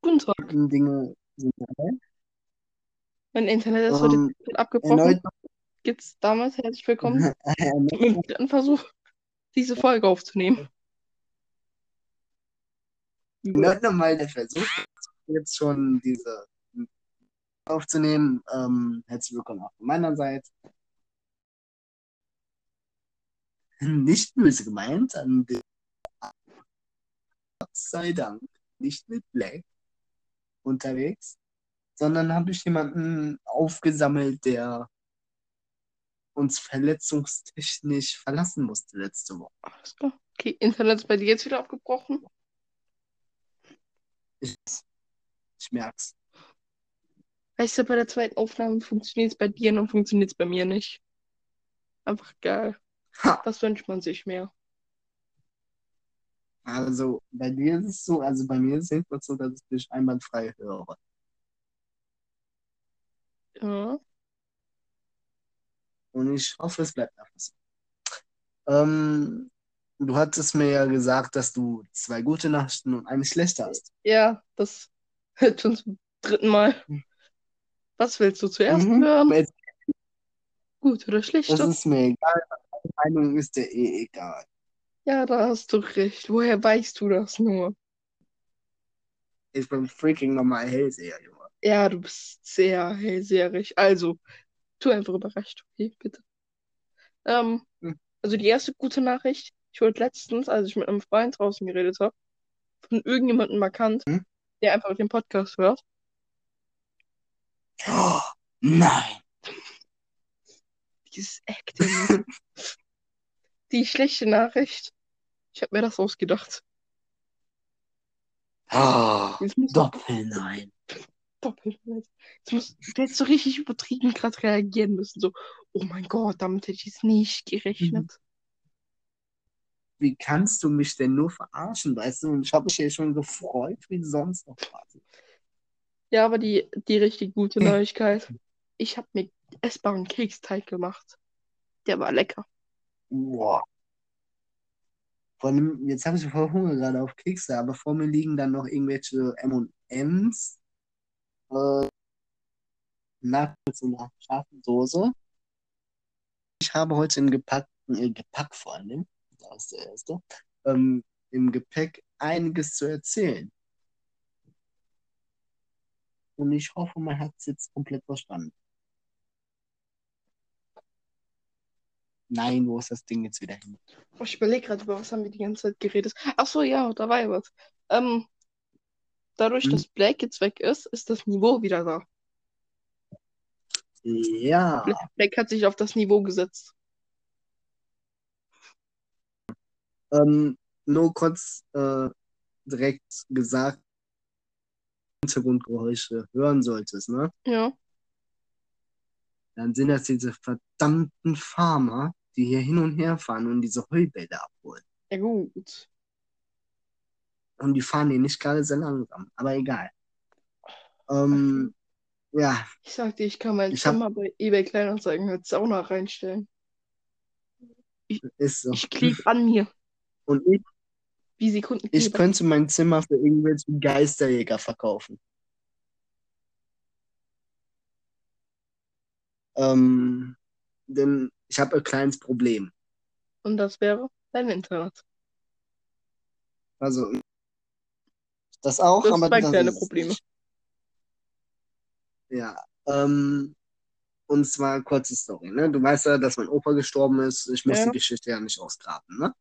Guten Tag. Dinge sind dabei. Mein Internet ist heute Ähm, abgebrochen. erneut, Geht's damals herzlich willkommen dem dritten Versuch, diese Folge aufzunehmen. erneut nochmal der Versuch, jetzt schon diese aufzunehmen. Ähm, herzlich willkommen auch von meiner Seite. Nicht böse gemeint, an den sei Dank nicht mit Black unterwegs, sondern habe ich jemanden aufgesammelt, der uns verletzungstechnisch verlassen musste letzte Woche. Okay, Internet ist bei dir jetzt wieder abgebrochen. Ich, ich merk's. Weißt du, bei der zweiten Aufnahme funktioniert es bei dir und funktioniert es bei mir nicht. Einfach geil. Ha, Was wünscht man sich mehr? Also bei dir ist es so, also bei mir ist es jedenfalls so, dass ich dich einwandfrei höre. Ja. Und ich hoffe, es bleibt einfach so. Ähm, du hattest mir ja gesagt, dass du zwei gute Nachrichten und eine schlechte hast. Ja, das hört schon zum dritten Mal. Was willst du zuerst Mhm. hören? Gut oder das schlecht? ist mir egal. Meine Meinung ist dir eh egal. Ja, da hast du recht. Woher weißt du das nur? Ich bin freaking normal Hellseher, Junge. Ja, du bist sehr hellseherig. Also, tu einfach überrascht, okay, bitte. Ähm, Hm. also die erste gute Nachricht, ich wurde letztens, als ich mit einem Freund draußen geredet habe, von irgendjemandem markant, Hm? der einfach den Podcast hört. Oh, nein. Dieses Acting. Die schlechte Nachricht, ich habe mir das ausgedacht. Oh, Jetzt muss Doppel nein. doppelt. Jetzt du hättest so richtig übertrieben gerade reagieren müssen. So, oh mein Gott, damit hätte ich jetzt nicht gerechnet. Wie kannst du mich denn nur verarschen, weißt du? Und ich habe mich hier schon gefreut, wie sonst noch was. Ja, aber die, die richtig gute Hm. Neuigkeit. Ich habe mir essbaren Keksteig gemacht. Der war lecker. Vor allem, jetzt habe ich voll Hunger gerade auf Kekse, aber vor mir liegen dann noch irgendwelche M&M's, äh, Nuggets in einer scharfen Soße. Ich habe heute im gepackten, äh, Gepack vor allem, da ist der erste, ähm, im Gepäck einiges zu erzählen. Und ich hoffe, man hat es jetzt komplett verstanden. Nein, wo ist das Ding jetzt wieder hin? Oh, ich überlege gerade, über was haben wir die ganze Zeit geredet. Ach so, ja, da war ja was. Ähm, dadurch, Hm? dass Black jetzt weg ist, ist das Niveau wieder da. Ja, Black, Black hat sich auf das Niveau gesetzt. ähm, nur kurz äh, direkt gesagt, Hintergrundgeräusche hören solltest, ne? Ja. Dann sind das diese verdammten Farmer, die hier hin und her fahren und diese Heubälle abholen. Ja, gut. Und die fahren hier nicht gerade sehr langsam, aber egal. Ähm, ja, Ich sag dir, ich kann mein Ich hab- Zimmer bei eBay Kleinanzeigen als Sauna reinstellen. ist so. Ich klebe an mir, Und ich, wie ich Sekundenkleber. könnte mein Zimmer für irgendwelche Geisterjäger verkaufen. Ähm, denn ich habe ein kleines Problem. Und das wäre dein Internet. Also, das auch, Das aber zwei das kleine es Probleme. Ja, ähm, und zwar kurze Story, ne? Du weißt ja, dass mein Opa gestorben ist. Ich muss Ja. die Geschichte ja nicht ausgraben, ne?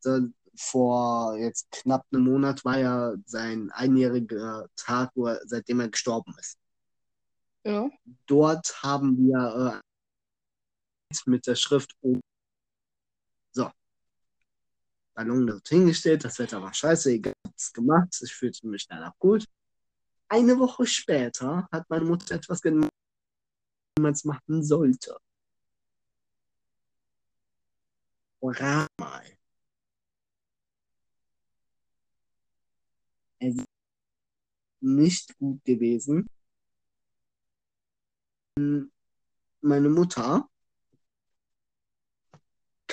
So, vor jetzt knapp einem Monat war ja sein einjähriger Tag, er, seitdem er gestorben ist. Ja. Dort haben wir äh, mit der Schrift O. So. Ballon dort hingestellt, das Wetter war scheiße, egal, hab's gemacht, ich fühlte mich danach gut. Eine Woche später hat meine Mutter etwas gemacht, was man machen sollte. Rat mal. Es ist nicht gut gewesen. Meine Mutter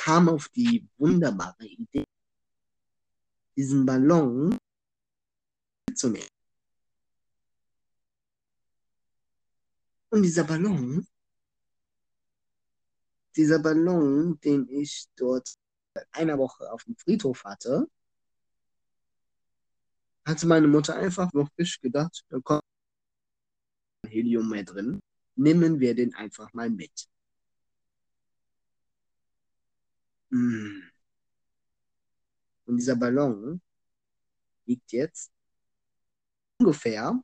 kam auf die wunderbare Idee, diesen Ballon mitzunehmen. Und dieser Ballon, dieser Ballon, den ich dort einer Woche auf dem Friedhof hatte, hatte meine Mutter einfach wirklich gedacht, da kommt Helium mehr drin. Nehmen wir den einfach mal mit. Und dieser Ballon liegt jetzt ungefähr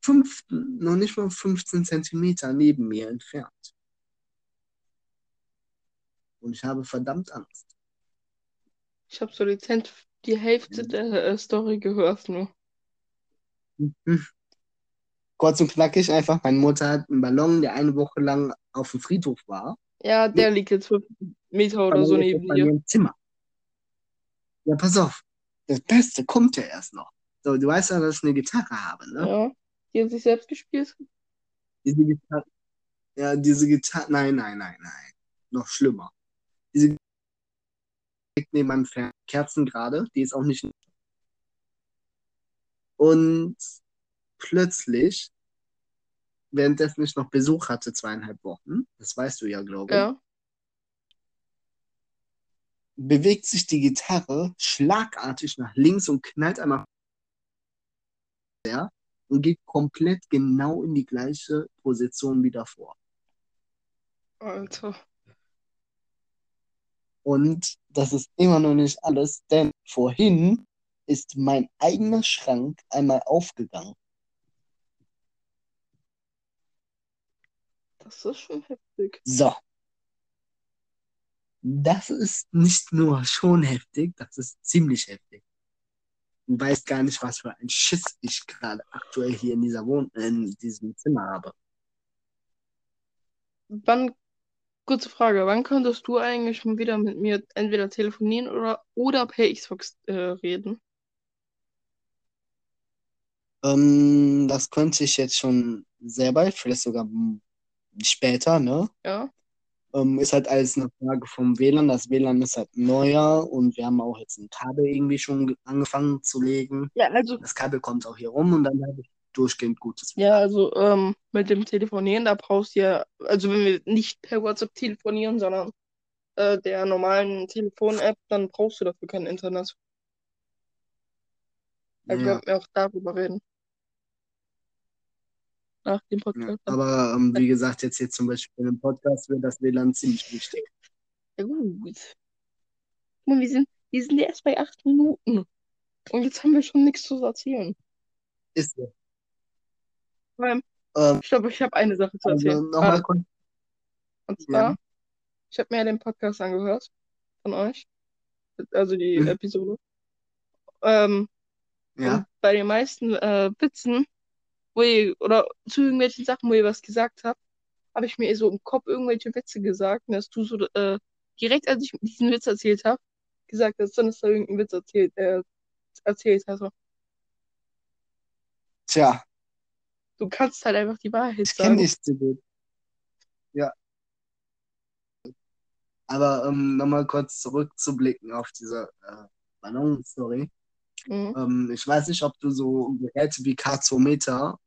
fünf, noch nicht mal 15 Zentimeter neben mir entfernt. Und ich habe verdammt Angst. Ich habe so dezent die Hälfte der äh, Story gehört nur. Mhm. Kurz und knackig einfach, meine Mutter hat einen Ballon, der eine Woche lang auf dem Friedhof war. Ja, der liegt jetzt fünf Meter oder so neben dir. im Zimmer. Ja, pass auf. Das Beste kommt ja erst noch. So, du weißt ja, dass ich eine Gitarre habe, ne? Ja. Die hat sich selbst gespielt. Diese Gitarre. Ja, diese Gitarre. Nein, nein, nein, nein. Noch schlimmer. Diese Gitarre liegt neben meinem Fer Kerzen gerade. Die ist auch nicht. Und plötzlich, währenddessen ich noch Besuch hatte, zweieinhalb Wochen, das weißt du ja, glaube ich, Ja. bewegt sich die Gitarre schlagartig nach links und knallt einmal her und geht komplett genau in die gleiche Position wie davor. Alter. Und das ist immer noch nicht alles, denn vorhin ist mein eigener Schrank einmal aufgegangen. Das ist schon heftig. So. Das ist nicht nur schon heftig, das ist ziemlich heftig. Du weißt gar nicht, was für ein Schiss ich gerade aktuell hier in dieser Wohn in diesem Zimmer habe. Wann, kurze Frage, wann könntest du eigentlich mal wieder mit mir entweder telefonieren oder, oder per Xbox äh, reden? Ähm, das könnte ich jetzt schon sehr bald, vielleicht sogar später, ne? Ja. Ähm, ist halt alles eine Frage vom WLAN. Das WLAN ist halt neuer und wir haben auch jetzt ein Kabel irgendwie schon ge- angefangen zu legen. Ja, also, Das Kabel kommt auch hier rum und dann habe ich durchgehend gutes ja, WLAN. also ähm, mit dem Telefonieren, da brauchst du ja, also wenn wir nicht per WhatsApp telefonieren, sondern äh, der normalen Telefon-App, dann brauchst du dafür kein Internet. Also wir Ja, wollten ja auch darüber reden. Nach dem ja. Podcast. Aber ähm, wie gesagt, jetzt hier zum Beispiel einem Podcast wird das WLAN ziemlich wichtig. Ja, gut. Mal, wir sind, wir sind erst bei acht Minuten. Und jetzt haben wir schon nichts zu erzählen. Ist so. Allem, Ähm, ich glaube, ich habe eine Sache zu also erzählen. nochmal Warte. kurz. Und Ja. zwar, ich habe mir ja den Podcast angehört von euch. Also die Mhm. Episode. Ähm, Ja. und bei den meisten äh, Witzen, wo ihr, oder zu irgendwelchen Sachen, wo ihr was gesagt habt, habe ich mir so im Kopf irgendwelche Witze gesagt. Dass du so äh, direkt, als ich diesen Witz erzählt habe, gesagt hast, dann ist da irgendein Witz erzählt, äh, erzählt hast. Tja, Du kannst halt einfach die Wahrheit ich kenne sagen. dich zu gut. Ja. Aber ähm, nochmal kurz zurückzublicken auf diese äh, Ballon-Story. Mhm. Ähm, ich weiß nicht, ob du so Geräte wie Karzometer,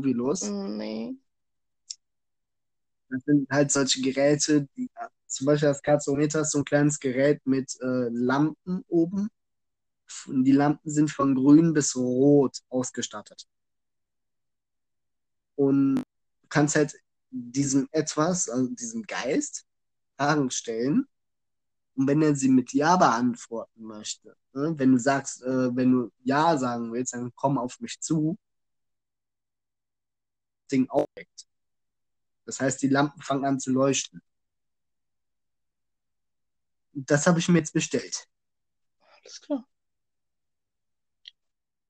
los. Mm, Nee. Das sind halt solche Geräte, die zum Beispiel das Karzometer ist so ein kleines Gerät mit äh, Lampen oben. Und Die Lampen sind von grün bis rot ausgestattet. Und du kannst halt diesem etwas, also diesem Geist, Fragen stellen. Und wenn er sie mit Ja beantworten möchte, ne, wenn du sagst, äh, wenn du Ja sagen willst, dann komm auf mich zu, Ding aufweckt. Das heißt, die Lampen fangen an zu leuchten. Das habe ich mir jetzt bestellt. Alles klar.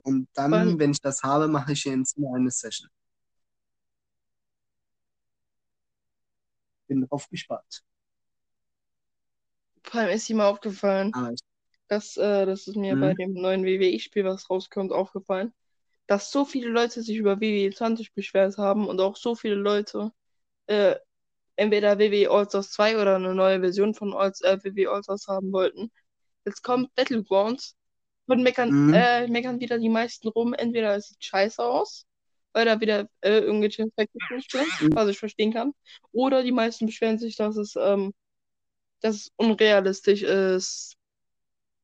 Und dann, wenn ich das habe, mache ich hier ins Zimmer eine Session. Bin drauf gespannt. vor allem ist ihm aufgefallen, Aber ich, dass, äh, das ist mir bei hm, dem neuen WWE-Spiel, was rauskommt, aufgefallen, dass so viele Leute sich über WWE 20 beschwert haben und auch so viele Leute äh, entweder WWE All-Stars 2 oder eine neue Version von All äh, WWE All-Stars haben wollten. Jetzt kommt Battlegrounds und meckern, Mhm. äh, meckern wieder die meisten rum. Entweder es sieht scheiße aus, weil da wieder äh, irgendwelche Effekte sind, Mhm. was ich verstehen kann. Oder die meisten beschweren sich, dass es, ähm, dass es unrealistisch ist.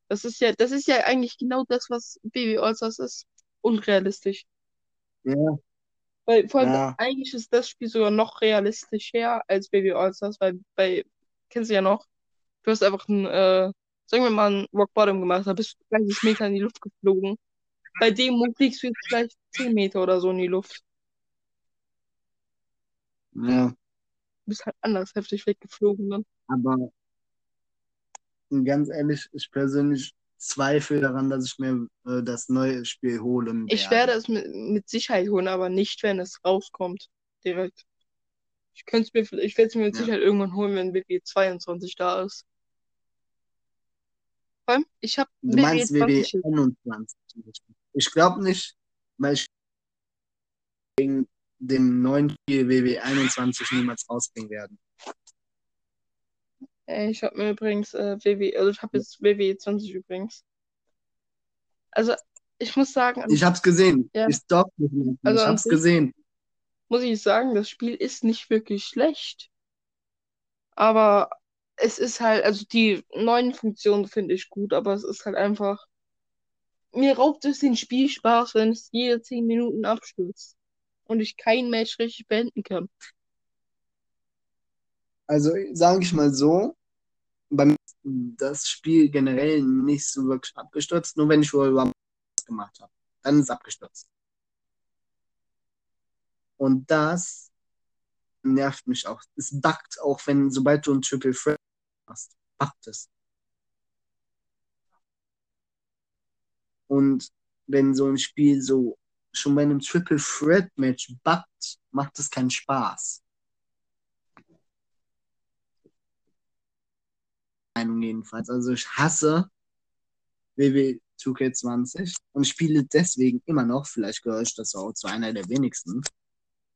Das ist ja, das ist ja eigentlich genau das, was WWE All-Stars ist. Unrealistisch. Ja, Weil vor allem ja. eigentlich ist das Spiel sogar noch realistischer als WWE All-Stars, weil bei, kennst du ja noch, du hast einfach ein, äh, sagen wir mal, ein Rock Bottom gemacht, da bist du 30 Meter in die Luft geflogen. Bei dem Move fliegst du jetzt vielleicht 10 Meter oder so in die Luft. Ja, Du bist halt anders heftig weggeflogen dann. aber ganz ehrlich, ich persönlich zweifle daran, dass ich mir äh, das neue Spiel holen Ich werde. werde es mit, mit Sicherheit holen, aber nicht, wenn es rauskommt. Direkt. Ich könnte es mir, ich werde es mir mit Ja. Sicherheit irgendwann holen, wenn WWE 22 da ist. Vor allem, ich habe Du meinst WWE 20 jetzt. 21. Ich glaube nicht, weil ich wegen dem neuen Spiel WWE 21 niemals rausbringen werden. Ich habe mir übrigens äh, WWE, also ich habe jetzt WWE 20 übrigens. Also, ich muss sagen, Ich hab's gesehen. Ja. Ich stop nicht mehr. Also ich hab's gesehen. muss ich sagen, das Spiel ist nicht wirklich schlecht. Aber es ist halt, also die neuen Funktionen finde ich gut, aber es ist halt einfach. Mir raubt es den Spielspaß, wenn es jede 10 Minuten abstürzt. Und ich kein Match richtig beenden kann. Also sage ich mal so, bei das Spiel generell nicht so wirklich abgestürzt, nur wenn ich Royal Rumble gemacht habe. Dann ist es abgestürzt. Und das nervt mich auch. Es buggt auch, wenn, sobald du ein Triple Threat hast, buggt es. Und wenn so ein Spiel so schon bei einem Triple Threat Match buggt, macht es keinen Spaß. Meinung jedenfalls. Also ich hasse WW 2K20 und spiele deswegen immer noch, vielleicht gehöre ich das auch zu einer der wenigsten,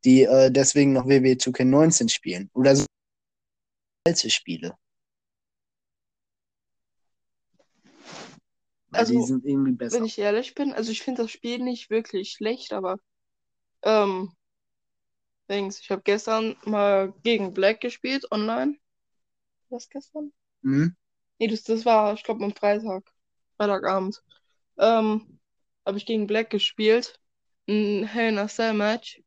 die äh, deswegen noch WW 2K19 spielen. Oder so alte Spiele. Weil Also, die sind irgendwie besser. Wenn ich ehrlich bin, also ich finde das Spiel nicht wirklich schlecht, aber ähm, Dings, ich habe gestern mal gegen Black gespielt online. Was gestern? Hm? Nee, das, das war, ich glaube, am Freitag. Freitagabend. Ähm, habe ich gegen Black gespielt. Ein Hell in a Cell Match.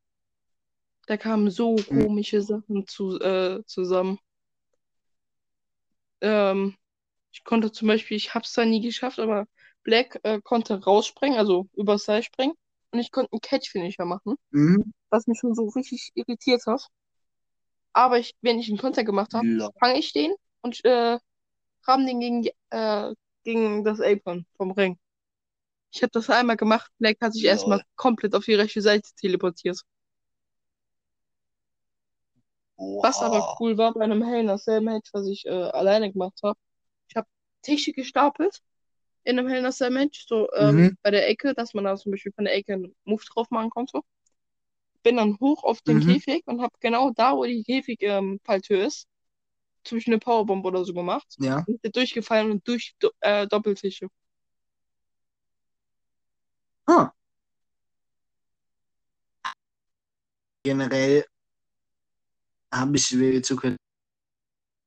Da kamen so Hm. komische Sachen zu, äh, zusammen. Ähm, ich konnte zum Beispiel, ich habe es zwar nie geschafft, aber Black äh, konnte rausspringen, also übers Seil springen. Und ich konnte einen Catch-Finisher machen, Mhm. was mich schon so richtig irritiert hat. Aber ich, wenn ich einen Konter gemacht habe, fange ich den und äh, ramm den gegen, äh, gegen das Apron vom Ring. Ich habe das einmal gemacht, Black hat sich Lol. erstmal komplett auf die rechte Seite teleportiert. Was aber Oha. cool war bei einem Hell in a Cell Match, was ich äh, alleine gemacht habe. Ich habe Tische gestapelt in einem Hell in a Cell Match, so ähm, Mhm. bei der Ecke, dass man da zum Beispiel von der Ecke einen Move drauf machen konnte. Bin dann hoch auf den Mhm. Käfig und habe genau da, wo die Käfigfalltür ist, zwischen eine Powerbomb oder so gemacht. Ja. Und bin durchgefallen und durch äh, Doppeltische. Ah. Generell habe ich WW 2K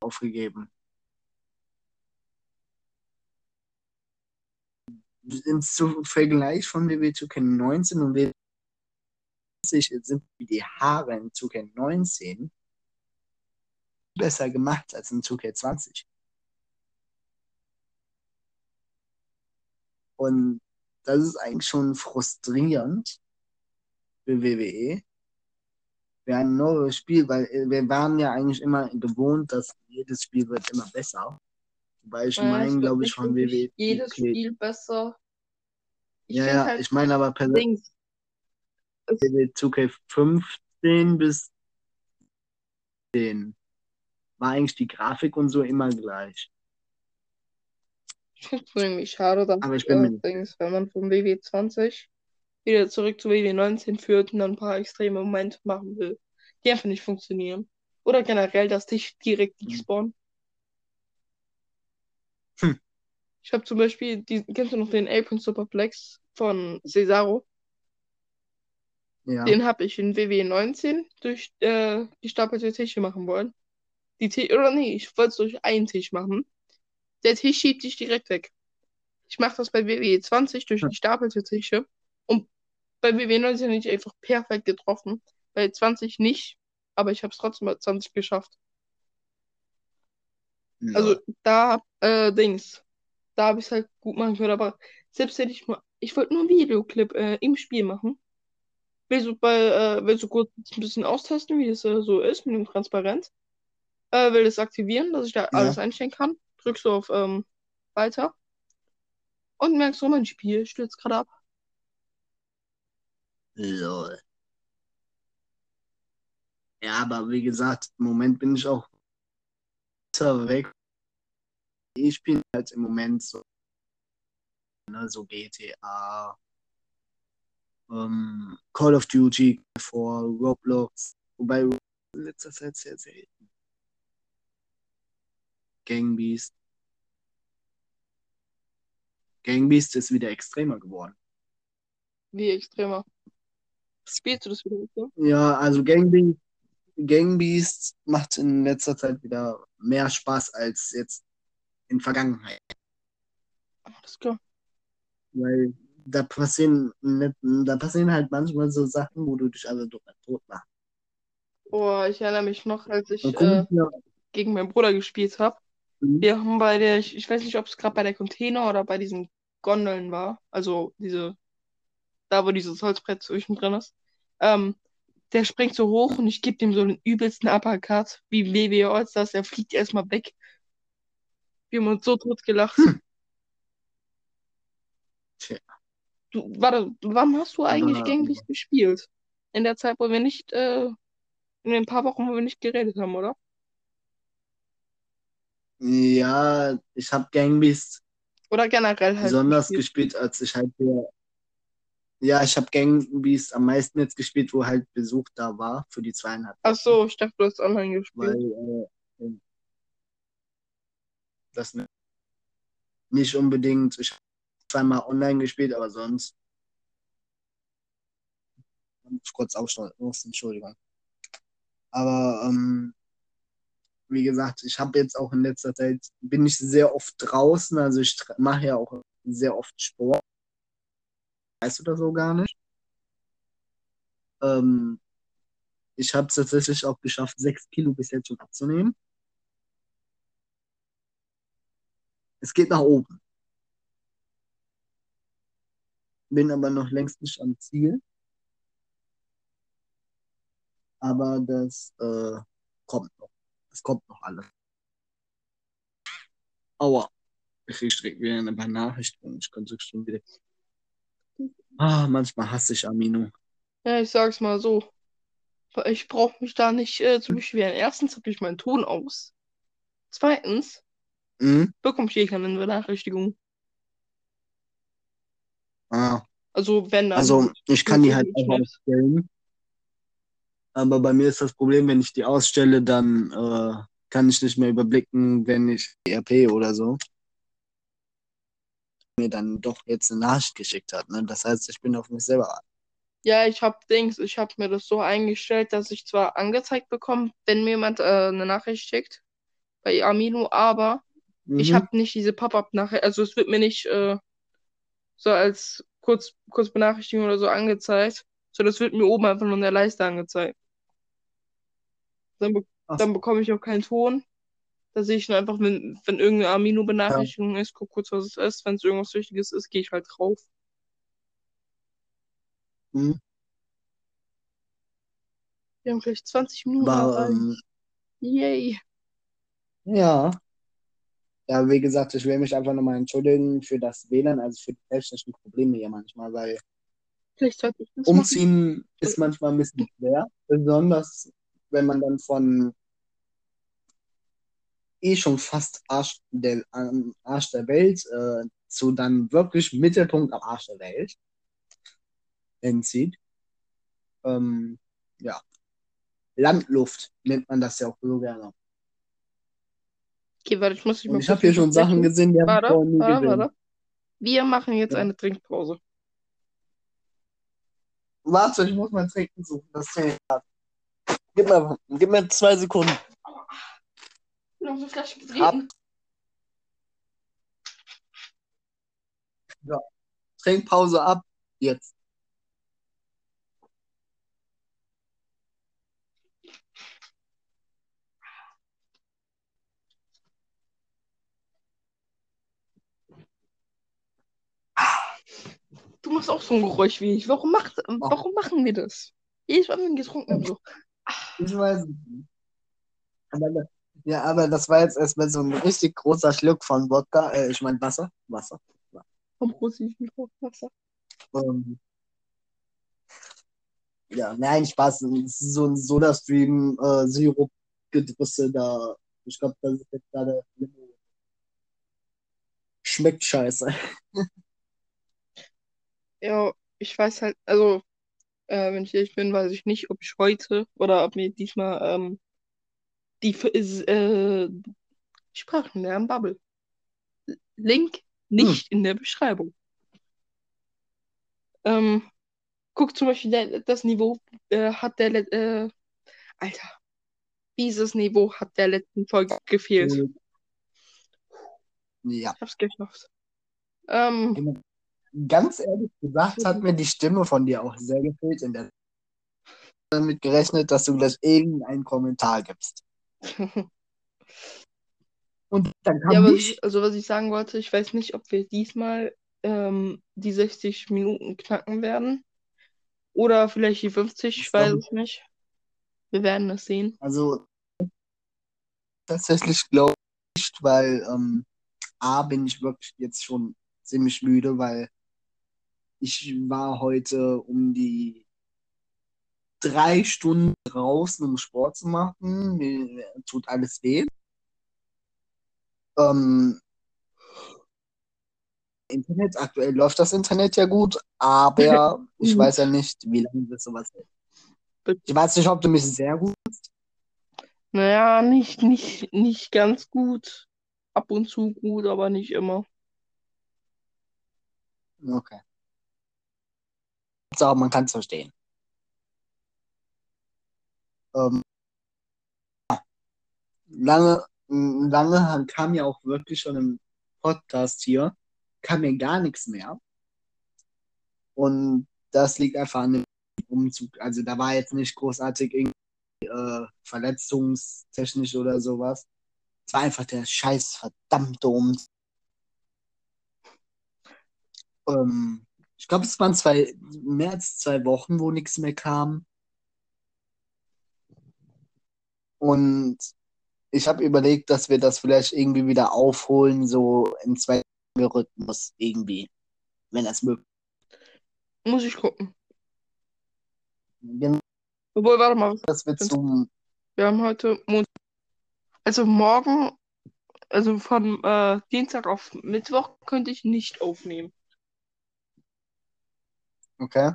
aufgegeben. Im Zu- Vergleich von WW 2K19 und WW 20 sind die Haare in 2K19 besser gemacht als in 2K20. Und das ist eigentlich schon frustrierend für WWE. Wir haben ein neues Spiel, weil äh, wir waren ja eigentlich immer gewohnt, dass jedes Spiel wird immer besser. Wobei ich es meine, glaube ich, von WWE. jedes okay. Spiel besser. Ich Ja, ja, halt ich meine aber per Dings. Es, WWE 2K15 bis 10 war eigentlich die Grafik und so immer gleich. ich finde es irgendwie schade, dass Aber ich bin Dings, wenn man vom WW 20 wieder zurück zu WW 19 führt und dann ein paar extreme Momente machen will, die einfach nicht funktionieren. Oder generell, dass Tisch direkt despawnen. Hm. Ich habe zum Beispiel, die, kennst du noch den Apron Superplex von Cesaro? Ja. Den habe ich in WW 19 durch äh, gestapelte Tische machen wollen. Die T oder nee, ich wollte es durch einen Tisch machen. Der Tisch schiebt sich direkt weg. Ich mache das bei WWE 20 durch gestapelte Tische. Und bei WWE 19 bin ich einfach perfekt getroffen. Bei 20 nicht, aber ich habe es trotzdem bei 20 geschafft. Also Lol. da, äh, Dings. Da habe ich es halt gut machen können, aber selbst hätte ich nur, ich wollte nur einen Videoclip äh, im Spiel machen. Willst du bei, äh, willst du kurz ein bisschen austesten, wie das äh, so ist mit dem Transparent? Äh, will das aktivieren, dass ich da Ja. alles einstellen kann? Drückst du auf ähm, Weiter und merkst, oh, mein Spiel stürzt gerade ab. Lol. Ja, aber wie gesagt, im Moment bin ich auch weiter weg. Ich spiele halt im Moment so, ne, so GTA, ähm, Call of Duty vor Roblox, wobei in letzter Zeit sehr selten. Gangbeast. Gangbeast ist wieder extremer geworden. Wie extremer. Spielst du das wieder mit dem? Ja, also Gangbeast, Gangbeast macht in letzter Zeit wieder mehr Spaß als jetzt in Vergangenheit. Alles klar. Weil da passieren, da passieren halt manchmal so Sachen, wo du dich also tot machst. Oh, ich erinnere mich noch, als ich äh, gegen meinen Bruder gespielt habe. Mhm. Wir haben bei der, ich, ich weiß nicht, ob es gerade bei der Container oder bei diesen Gondeln war. Also diese, da wo dieses Holzbrett zwischendrin ist. Ähm, der springt so hoch und ich gebe dem so den übelsten Uppercut, wie WWE Allstars. Der fliegt erstmal weg. Wir haben uns so tot gelacht. Hm. Tja. Du, warte, wann hast du eigentlich Aber- Gangbeast gespielt? In der Zeit, wo wir nicht, äh, in den paar Wochen, wo wir nicht geredet haben, oder? Ja, ich habe Gangbeast Oder generell halt besonders gespielt? gespielt, als ich halt der, ja, ich habe Gangbeast am meisten jetzt gespielt, wo halt Besuch da war für die zweieinhalb Ach so, ich dachte, du hast online gespielt. weil äh, das nicht unbedingt, ich habe zweimal online gespielt, aber sonst kurz aufstellen Entschuldigung. Aber ähm, wie gesagt, ich habe jetzt auch in letzter Zeit, bin ich sehr oft draußen, also ich mache ja auch sehr oft Sport. Weißt du das so gar nicht? Ähm, ich habe es tatsächlich auch geschafft, sechs Kilo bis jetzt schon abzunehmen. Es geht nach oben. Bin aber noch längst nicht am Ziel. Aber das äh, kommt noch. Es kommt noch alles. Aua. Ich krieg direkt wieder eine Benachrichtigung. Ich kann es schon wieder. Ah, manchmal hasse ich Amino. Ja, ich sag's mal so. Ich brauche mich da nicht äh, zu beschweren. Erstens habe ich meinen Ton aus. Zweitens Hm? bekomme ich eh keine Benachrichtigung. Ah, Also wenn dann. also ich kann die halt auch ausstellen. Aber bei mir ist das Problem, wenn ich die ausstelle, dann äh, kann ich nicht mehr überblicken, wenn ich ERP oder so mir dann doch jetzt eine Nachricht geschickt hat. Ne? Das heißt, ich bin auf mich selber. Ja, ich habe Dings, ich habe mir das so eingestellt, dass ich zwar angezeigt bekomme, wenn mir jemand äh, eine Nachricht schickt bei Amino, aber ich Mhm. habe nicht diese Pop-up-Nachricht, also es wird mir nicht äh, so als kurz, kurz Benachrichtigung oder so angezeigt, sondern es wird mir oben einfach nur in der Leiste angezeigt. Dann, be Ach dann so. bekomme ich auch keinen Ton. Da sehe ich nur einfach, wenn, wenn irgendeine Amino-Benachrichtigung ist, guck kurz, was es ist. Wenn es irgendwas Wichtiges ist, gehe ich halt drauf. Mhm. Wir haben gleich 20 Minuten Aber ähm, Yay. ja. Ja, wie gesagt, ich will mich einfach nochmal entschuldigen für das WLAN, also für die technischen Probleme hier manchmal, weil Vielleicht sollte ich das machen. Umziehen ist manchmal ein bisschen schwer, besonders wenn man dann von eh schon fast Arsch der, am Arsch der Welt äh, zu dann wirklich Mittelpunkt am Arsch der Welt entzieht. Ähm, ja. Landluft nennt man das ja auch so gerne. Okay, warte, ich muss dich mal Und ich habe hier schon Sachen gesehen, die habe ich Warte, warte, warte. Wir machen jetzt eine Trinkpause. Warte, ich muss mein Trinken suchen. Das zählt. Gib mir, gib mir zwei Sekunden. Noch so Flasche getreten. Trinkpause ab. Jetzt. Du machst auch so ein Geräusch wie ich. Warum, macht, warum machen wir das? Jedes Mal, wenn wir getrunken haben, so. Ich weiß nicht. Das- ja, aber das war jetzt erstmal so ein richtig großer Schluck von Wodka. Äh, ich meine Wasser. Wasser. Ich bin auf Wasser. Ähm, ja, nein, Spaß. Es ist so ein Soda-Stream, äh, da. Ich glaube, das ist jetzt gerade. Schmeckt scheiße. Ja, ich weiß halt, also, äh, wenn ich ehrlich bin, weiß ich nicht, ob ich heute oder ob mir diesmal ähm, die F- äh, Sprachenlernen Bubble. Link nicht in der Beschreibung. Ähm, guck zum Beispiel, der, das Niveau äh, hat der, let- äh, Alter, dieses Niveau hat der letzten Folge gefehlt. Ja. Ich hab's geschafft. Ähm, Ganz ehrlich gesagt hat mir die Stimme von dir auch sehr gefehlt in der damit gerechnet, dass du gleich irgendeinen Kommentar gibst. Und dann kam ja, was ich, also was ich sagen wollte, ich weiß nicht, ob wir diesmal ähm, die 60 Minuten knacken werden. Oder vielleicht die 50, ich weiß es nicht. Wir werden es sehen. Also tatsächlich glaube ich nicht, weil ähm, A bin ich wirklich jetzt schon ziemlich müde, weil ich war heute um die drei Stunden draußen, um Sport zu machen. Mir tut alles weh. Ähm, Internet, aktuell läuft das Internet ja gut, aber ich weiß ja nicht, wie lange das sowas hält. Ich weiß nicht, ob du mich sehr gut Naja, nicht, nicht, nicht ganz gut. Ab und zu gut, aber nicht immer. Okay. So, man kann es verstehen. Ähm, lange, lange kam ja auch wirklich schon im Podcast hier, kam mir gar nichts mehr. Und das liegt einfach an dem Umzug. Also da war jetzt nicht großartig irgendwie äh, verletzungstechnisch oder sowas. Es war einfach der scheiß verdammte Umzug. Ähm, ich glaube, es waren zwei, mehr als zwei Wochen, wo nichts mehr kam. Und ich habe überlegt, dass wir das vielleicht irgendwie wieder aufholen, so im zweiten Rhythmus irgendwie, wenn das möglich Muss ich gucken. ist. Obwohl, warte mal, Dass wir zum, wir haben heute Montag. Also morgen, also von äh, Dienstag auf Mittwoch könnte ich nicht aufnehmen. Okay.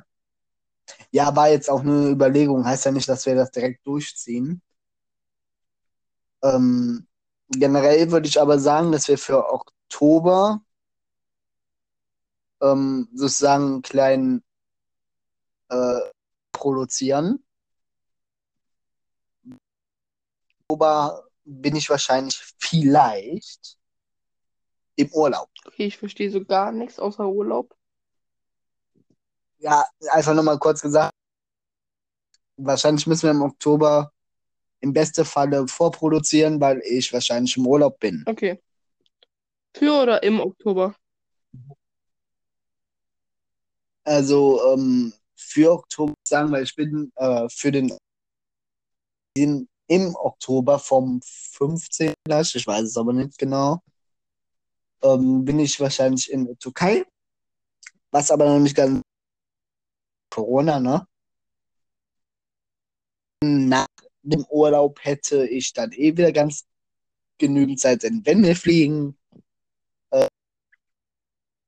Ja, war jetzt auch eine Überlegung, heißt ja nicht, dass wir das direkt durchziehen. Ähm, generell würde ich aber sagen, dass wir für Oktober ähm, sozusagen einen kleinen äh, produzieren. Oktober bin ich wahrscheinlich vielleicht im Urlaub. Okay, ich verstehe so gar nichts außer Urlaub. Ja, einfach nochmal kurz gesagt, wahrscheinlich müssen wir im Oktober im besten Falle vorproduzieren, weil ich wahrscheinlich im Urlaub bin. Okay. Für oder im Oktober? Also ähm, für Oktober sagen, weil ich bin äh, für den, den im Oktober vom 15. vielleicht, ich weiß es aber nicht genau, ähm, bin ich wahrscheinlich in der Türkei, was aber noch nicht ganz Corona, ne? Nach dem Urlaub hätte ich dann eh wieder ganz genügend Zeit, denn wenn wir fliegen, äh,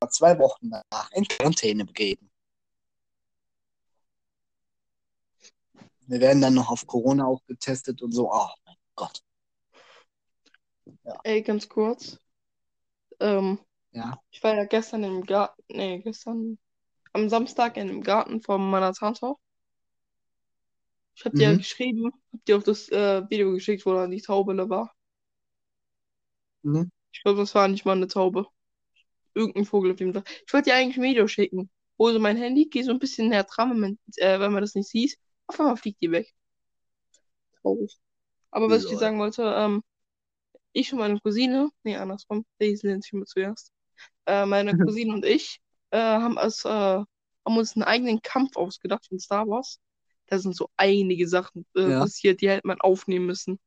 zwei Wochen danach in Quarantäne begeben. Wir werden dann noch auf Corona auch getestet und so. Oh mein Gott. Ey, ganz kurz. Ähm, Ja. ich war ja gestern im Garten, nee, gestern am Samstag in dem Garten von meiner Tante. Ich hab dir ja Mhm. geschrieben, hab dir auch das äh, Video geschickt, wo dann die Taube da war. Mhm. Ich glaube, das war nicht mal eine Taube. Irgendein Vogel auf jeden Fall. Ich wollte dir eigentlich ein Video schicken. Hol so mein Handy, geh so ein bisschen näher dran, wenn man, äh, wenn man das nicht sieht. Auf einmal fliegt die weg. Traurig. Aber was ich dir Lol. sagen wollte, ähm, ich und meine Cousine, nee, andersrum, Daisy nennt sich immer zuerst. Äh, meine Cousine und ich äh, haben, als, äh, haben uns einen eigenen Kampf ausgedacht von Star Wars. Da sind so einige Sachen äh, Ja. passiert, die hätte man aufnehmen müssen.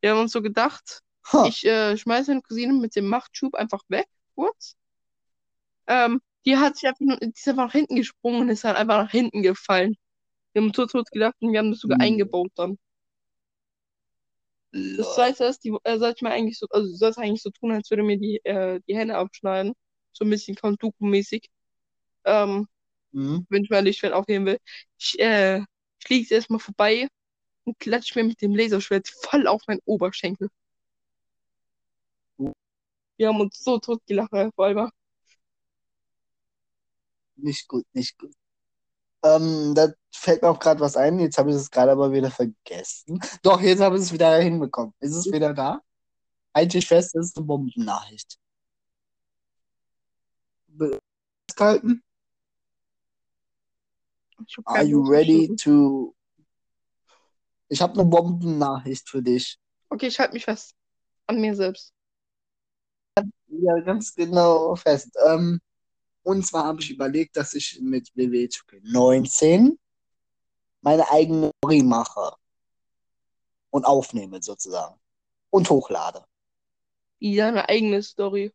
Wir haben uns so gedacht, Ha. ich äh, schmeiße meine Cousine mit dem Machtschub einfach weg, kurz. Ähm, die hat sich einfach, nur- die ist einfach nach hinten gesprungen und ist halt einfach nach hinten gefallen. Wir haben tot, tot gedacht und wir haben das sogar Hm. eingebaut dann. Das zweite ist, die äh, sollte mir eigentlich so, also du sollst eigentlich so tun, als würde mir die, äh, die Hände abschneiden. So ein bisschen Count Dooku-mäßig. Ähm, Mhm. wenn ich mein Lichtschwert aufheben will. Ich, äh, fliege jetzt erstmal vorbei und klatsche mir mit dem Laserschwert voll auf meinen Oberschenkel. Wir haben uns so tot gelacht, Herr Vollmer. Nicht gut, nicht gut. Ähm, da fällt mir auch gerade was ein. Jetzt habe ich es gerade aber wieder vergessen. Doch, jetzt habe ich es wieder hinbekommen. Ist es wieder da? Halte ich fest, es ist eine Bombennachricht. Festhalten. Are you ready to... Ich habe eine Bombennachricht für dich. Okay, ich halte mich fest. An mir selbst. Ja, ganz genau fest. Ähm, und zwar habe ich überlegt, dass ich mit WWE 2K19 meine eigene Story mache und aufnehme sozusagen und hochlade. Wie deine eigene Story.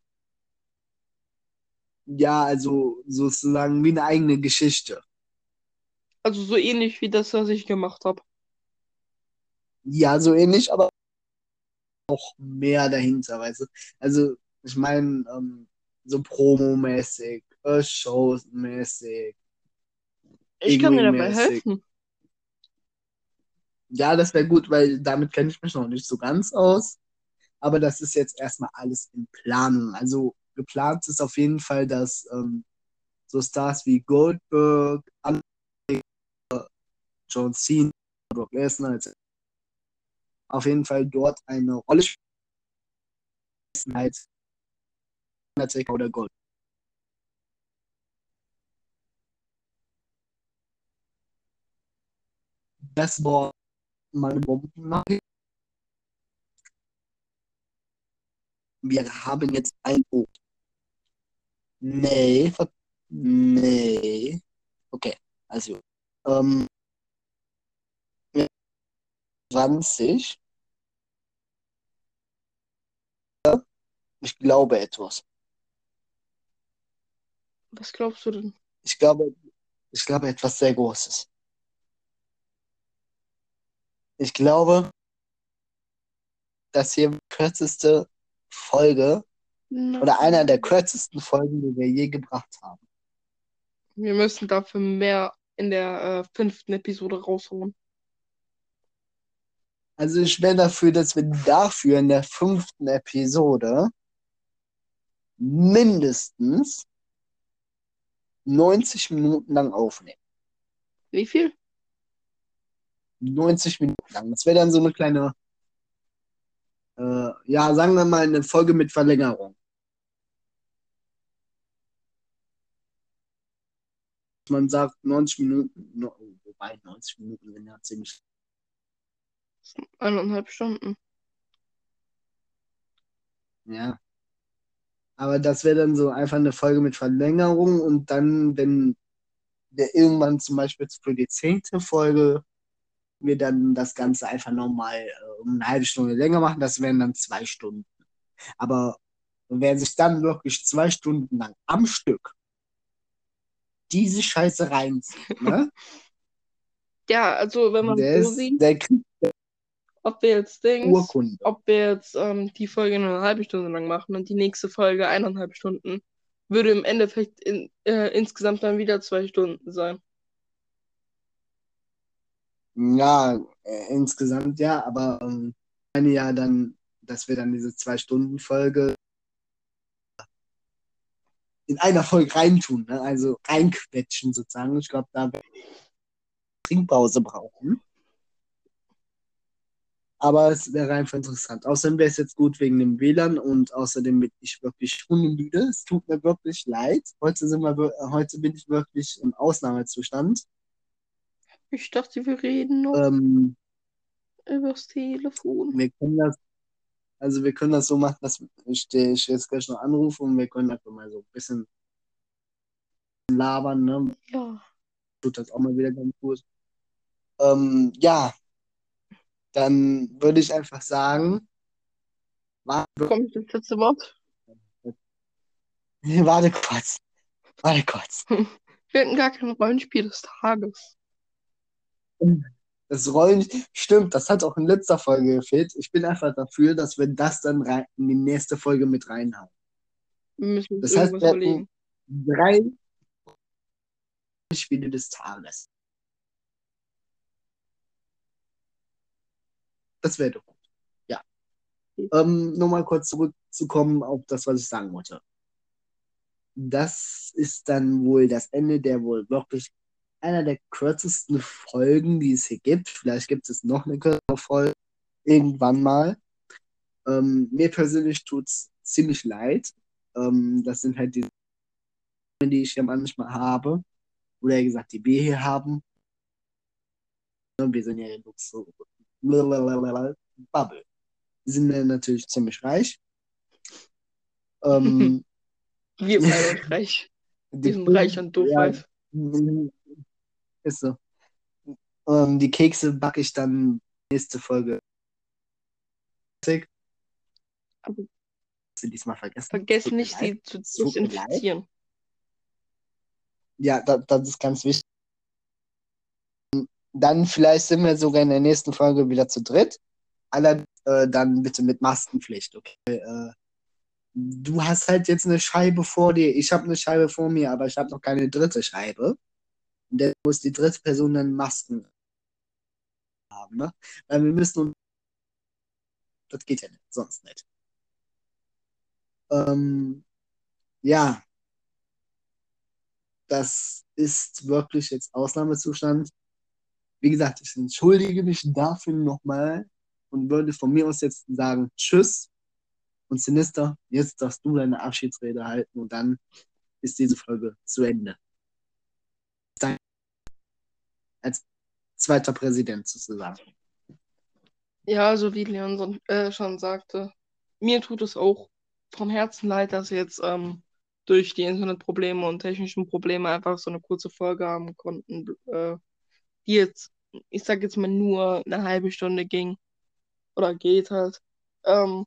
Ja, also sozusagen wie eine eigene Geschichte. Also so ähnlich wie das, was ich gemacht habe. Ja, so ähnlich, aber auch mehr dahinter, weißt du. Also, ich meine, ähm, so Promo-mäßig, äh, Shows-mäßig, Ich kann dir dabei helfen. Ja, das wäre gut, weil damit kenne ich mich noch nicht so ganz aus. Aber das ist jetzt erstmal alles in Planung. Also geplant ist auf jeden Fall, dass ähm, so Stars wie Goldberg, John Cena, Brock Lesnar etc. auf jeden Fall dort eine Rolle spielen. Halt Undertaker oder Gold. Das war meine Bombennachricht. Wir haben jetzt ein O. Nee, nee. Okay, also ähm, 20. Ich glaube etwas. Was glaubst du denn? Ich glaube, ich glaube etwas sehr Großes. Ich glaube, dass hier die kürzeste Folge oder einer der kürzesten Folgen, die wir je gebracht haben. Wir müssen dafür mehr in der äh, fünften Episode rausholen. Also ich wäre dafür, dass wir dafür in der fünften Episode mindestens 90 Minuten lang aufnehmen. Wie viel? 90 Minuten lang. Das wäre dann so eine kleine, äh, ja, sagen wir mal, eine Folge mit Verlängerung. Man sagt 90 Minuten, no, wobei 90 Minuten sind ja ziemlich. Eineinhalb Stunden. Ja. Aber das wäre dann so einfach eine Folge mit Verlängerung und dann, wenn wir irgendwann zum Beispiel für die zehnte Folge wir dann das Ganze einfach nochmal äh, um eine halbe Stunde länger machen, das wären dann zwei Stunden. Aber wer sich dann wirklich zwei Stunden lang am Stück diese Scheiße reinzieht, ne? Ja, also wenn man Der, so ist, sieht, der kriegt ob wir jetzt Dings, Urkunde. ob wir jetzt ähm, die Folge nur eine halbe Stunde lang machen und die nächste Folge eineinhalb Stunden, würde im Endeffekt in, äh, insgesamt dann wieder zwei Stunden sein. Ja, äh, insgesamt ja, aber ähm, ich meine ja dann, dass wir dann diese Zwei-Stunden-Folge in einer Folge reintun, ne? also reinquetschen sozusagen. Ich glaube, da werden wir Trinkpause brauchen. Aber es wäre einfach interessant. Außerdem wäre es jetzt gut wegen dem WLAN und außerdem bin ich wirklich hundemüde. Es tut mir wirklich leid. Heute, sind wir, heute bin ich wirklich im Ausnahmezustand. Ich dachte, wir reden noch Ähm, übers Telefon. wir können das, also wir können das so machen, dass ich dich jetzt gleich noch anrufe und wir können einfach mal so ein bisschen labern, ne? Ja. Tut das auch mal wieder ganz gut. Ähm, ja, dann würde ich einfach sagen, warte, Kommt das letzte Wort? warte kurz. Warte kurz. Wir hatten gar kein Rollenspiel des Tages. Das Rollen, stimmt, das hat auch in letzter Folge gefehlt. Ich bin einfach dafür, dass wir das dann rein, in die nächste Folge mit reinhauen. Müssen Das heißt, wir hätten drei Spiele des Tages. Das wäre doch gut. Ja. Ähm, Nochmal kurz zurückzukommen auf das, was ich sagen wollte. Das ist dann wohl das Ende der wohl wirklich einer der kürzesten Folgen, die es hier gibt. Vielleicht gibt es noch eine kürzere Folge irgendwann mal. Ähm, mir persönlich tut es ziemlich leid. Ähm, das sind halt die, die ich ja manchmal habe. Oder gesagt, die wir hier haben. Wir sind ja so Bubble. Die sind ja natürlich ziemlich reich. Ähm, Wir beide sind reich. Wir sind reich und doof Ja. Ist so. Ähm, die Kekse backe ich dann nächste Folge. Aber Sie diesmal vergessen. mir nicht, leid. sie zu desinfizieren. Ja, da, das ist ganz wichtig. Dann vielleicht sind wir sogar in der nächsten Folge wieder zu dritt. Aller äh, dann bitte mit Maskenpflicht, okay? Äh, du hast halt jetzt eine Scheibe vor dir. Ich habe eine Scheibe vor mir, aber ich habe noch keine dritte Scheibe. Und dann muss die dritte Person dann Masken haben, ne? Weil wir müssen uns. Das geht ja nicht, sonst nicht. Ähm, ja, das ist wirklich jetzt Ausnahmezustand. Wie gesagt, ich entschuldige mich dafür nochmal und würde von mir aus jetzt sagen Tschüss. Und Sinister, jetzt darfst du deine Abschiedsrede halten und dann ist diese Folge zu Ende. Zweiter Präsident sozusagen. Ja, so wie Leon äh, schon sagte, mir tut es auch vom Herzen leid, dass wir jetzt ähm, durch die Internetprobleme und technischen Probleme einfach so eine kurze Folge haben konnten, äh, die jetzt, ich sag jetzt mal, nur eine halbe Stunde ging oder geht halt. Ähm,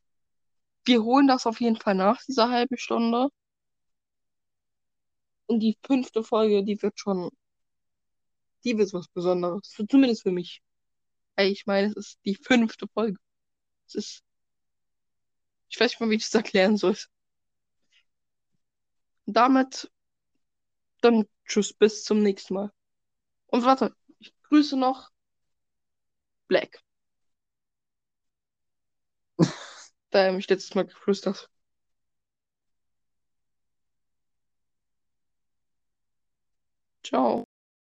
wir holen das auf jeden Fall nach, diese halbe Stunde. Und die fünfte Folge, die wird schon, die wird was Besonderes, für, zumindest für mich. Ich meine, es ist die fünfte Folge. Es ist, ich weiß nicht mal, wie ich das erklären soll. Und damit dann tschüss, bis zum nächsten Mal. Und warte, ich grüße noch Black. Da er mich letztes Mal gegrüßt hat. Ciao.